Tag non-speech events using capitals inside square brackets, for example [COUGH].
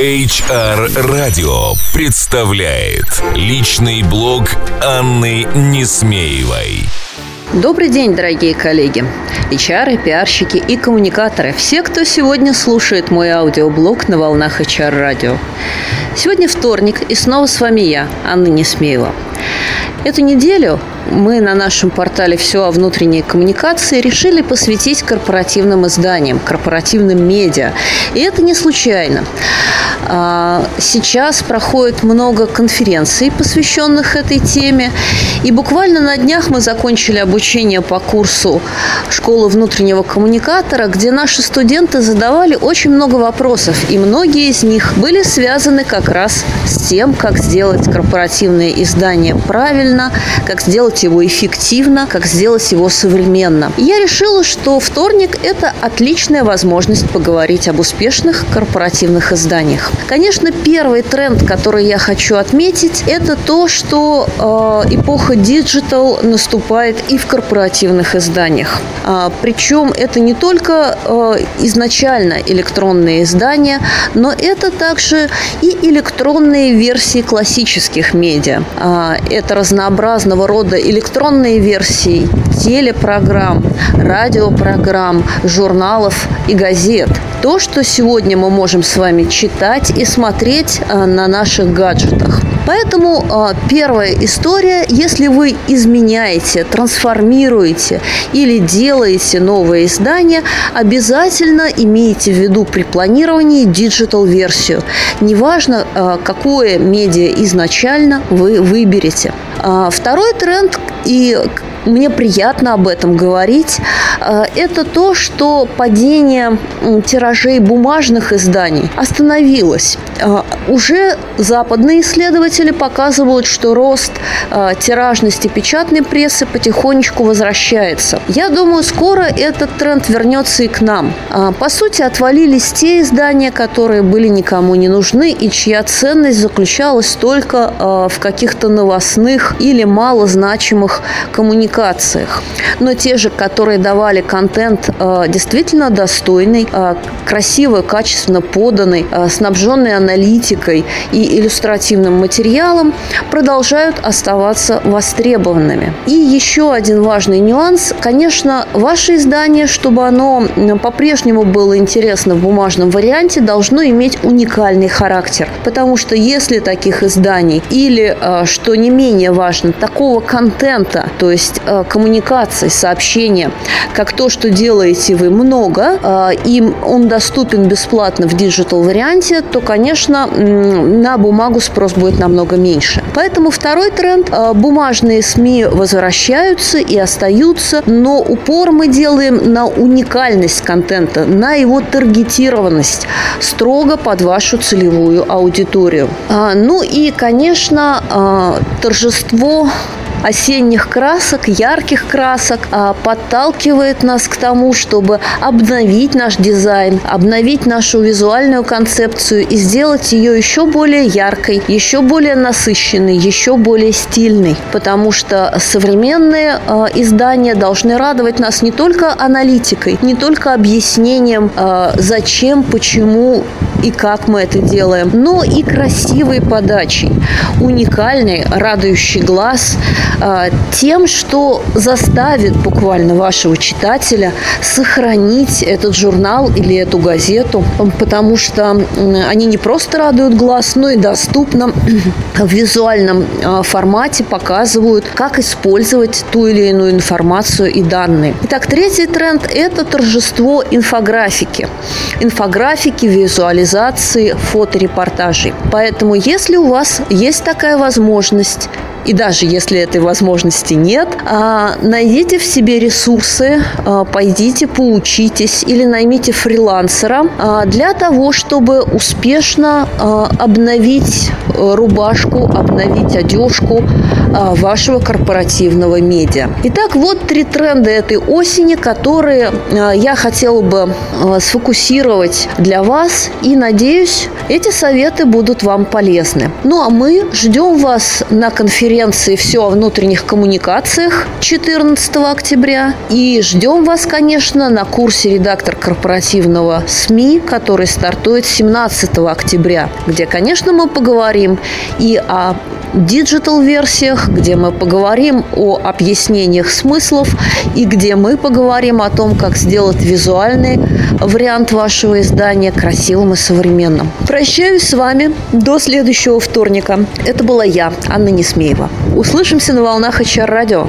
HR Radio представляет личный блог Анны Несмеевой. Добрый день, дорогие коллеги, HR, пиарщики и коммуникаторы, все, кто сегодня слушает мой аудиоблог на волнах HR радио. Сегодня вторник, и снова с вами я, Анна Несмеева. Эту неделю мы на нашем портале «Все о внутренней коммуникации» решили посвятить корпоративным изданиям, корпоративным медиа. И это не случайно. А, сейчас проходит много конференций, посвященных этой теме. И буквально на днях мы закончили обучение по курсу «Школа внутреннего коммуникатора», где наши студенты задавали очень много вопросов. И многие из них были связаны как раз тем, как сделать корпоративное издание правильно, как сделать его эффективно, как сделать его современно. Я решила, что вторник – это отличная возможность поговорить об успешных корпоративных изданиях. Конечно, первый тренд, который я хочу отметить, это то, что э, эпоха digital наступает и в корпоративных изданиях. А, причем это не только э, изначально электронные издания, но это также и электронные версии классических медиа. А, это разнообразного рода электронные версии телепрограмм, радиопрограмм, журналов и газет. То, что сегодня мы можем с вами читать и смотреть а, на наших гаджетах. Поэтому а, первая история, если вы изменяете, трансформируете или делаете новое издание, обязательно имейте в виду при планировании digital-версию. Неважно, а, какое медиа изначально вы выберете. Второй тренд и мне приятно об этом говорить, э, это то, что падение тиражей бумажных изданий остановилось. Э, уже западные исследователи показывают, что рост э, тиражности печатной прессы потихонечку возвращается. Я думаю, скоро этот тренд вернется и к нам. По сути, отвалились те издания, которые были никому не нужны и чья ценность заключалась только в каких-то новостных или малозначимых коммуникациях коммуникациях. Но те же, которые давали контент э, действительно достойный, э, красиво, качественно поданный, э, снабженный аналитикой и иллюстративным материалом, продолжают оставаться востребованными. И еще один важный нюанс. Конечно, ваше издание, чтобы оно по-прежнему было интересно в бумажном варианте, должно иметь уникальный характер. Потому что если таких изданий или, что не менее важно, такого контента, то есть Э, коммуникации, сообщения, как то, что делаете вы много, э, и он доступен бесплатно в digital варианте, то, конечно, на бумагу спрос будет намного меньше. Поэтому второй тренд э, – бумажные СМИ возвращаются и остаются, но упор мы делаем на уникальность контента, на его таргетированность, строго под вашу целевую аудиторию. А, ну и, конечно, торжество осенних красок, ярких красок а, подталкивает нас к тому, чтобы обновить наш дизайн, обновить нашу визуальную концепцию и сделать ее еще более яркой, еще более насыщенной, еще более стильной. Потому что современные а, издания должны радовать нас не только аналитикой, не только объяснением, а, зачем, почему и как мы это делаем, но и красивой подачей, уникальной, радующий глаз, а, тем, что заставит буквально вашего читателя сохранить этот журнал или эту газету, потому что они не просто радуют глаз, но и доступно [CLEARS THROAT] в визуальном а, формате показывают, как использовать ту или иную информацию и данные. Итак, третий тренд – это торжество инфографики. Инфографики, визуализации, фоторепортажей. Поэтому, если у вас есть такая возможность, и даже если этой возможности нет, а, найдите в себе ресурсы, а, пойдите поучитесь или наймите фрилансера а, для того, чтобы успешно обновить э, рубашку, обновить одежку вашего корпоративного медиа. Итак, вот три тренда этой осени, которые я хотела бы сфокусировать для вас и надеюсь, эти советы будут вам полезны. Ну а мы ждем вас на конференции конференции «Все о внутренних коммуникациях» 14 октября. И ждем вас, конечно, на курсе «Редактор корпоративного СМИ», который стартует 17 октября, где, конечно, мы поговорим и о digital-версиях, где мы поговорим о объяснениях смыслов и где мы поговорим о том, как сделать визуальный вариант вашего издания красивым и современным. Прощаюсь с вами до следующего вторника. Это была я, Анна Несмеева. Услышимся на волнах HR радио.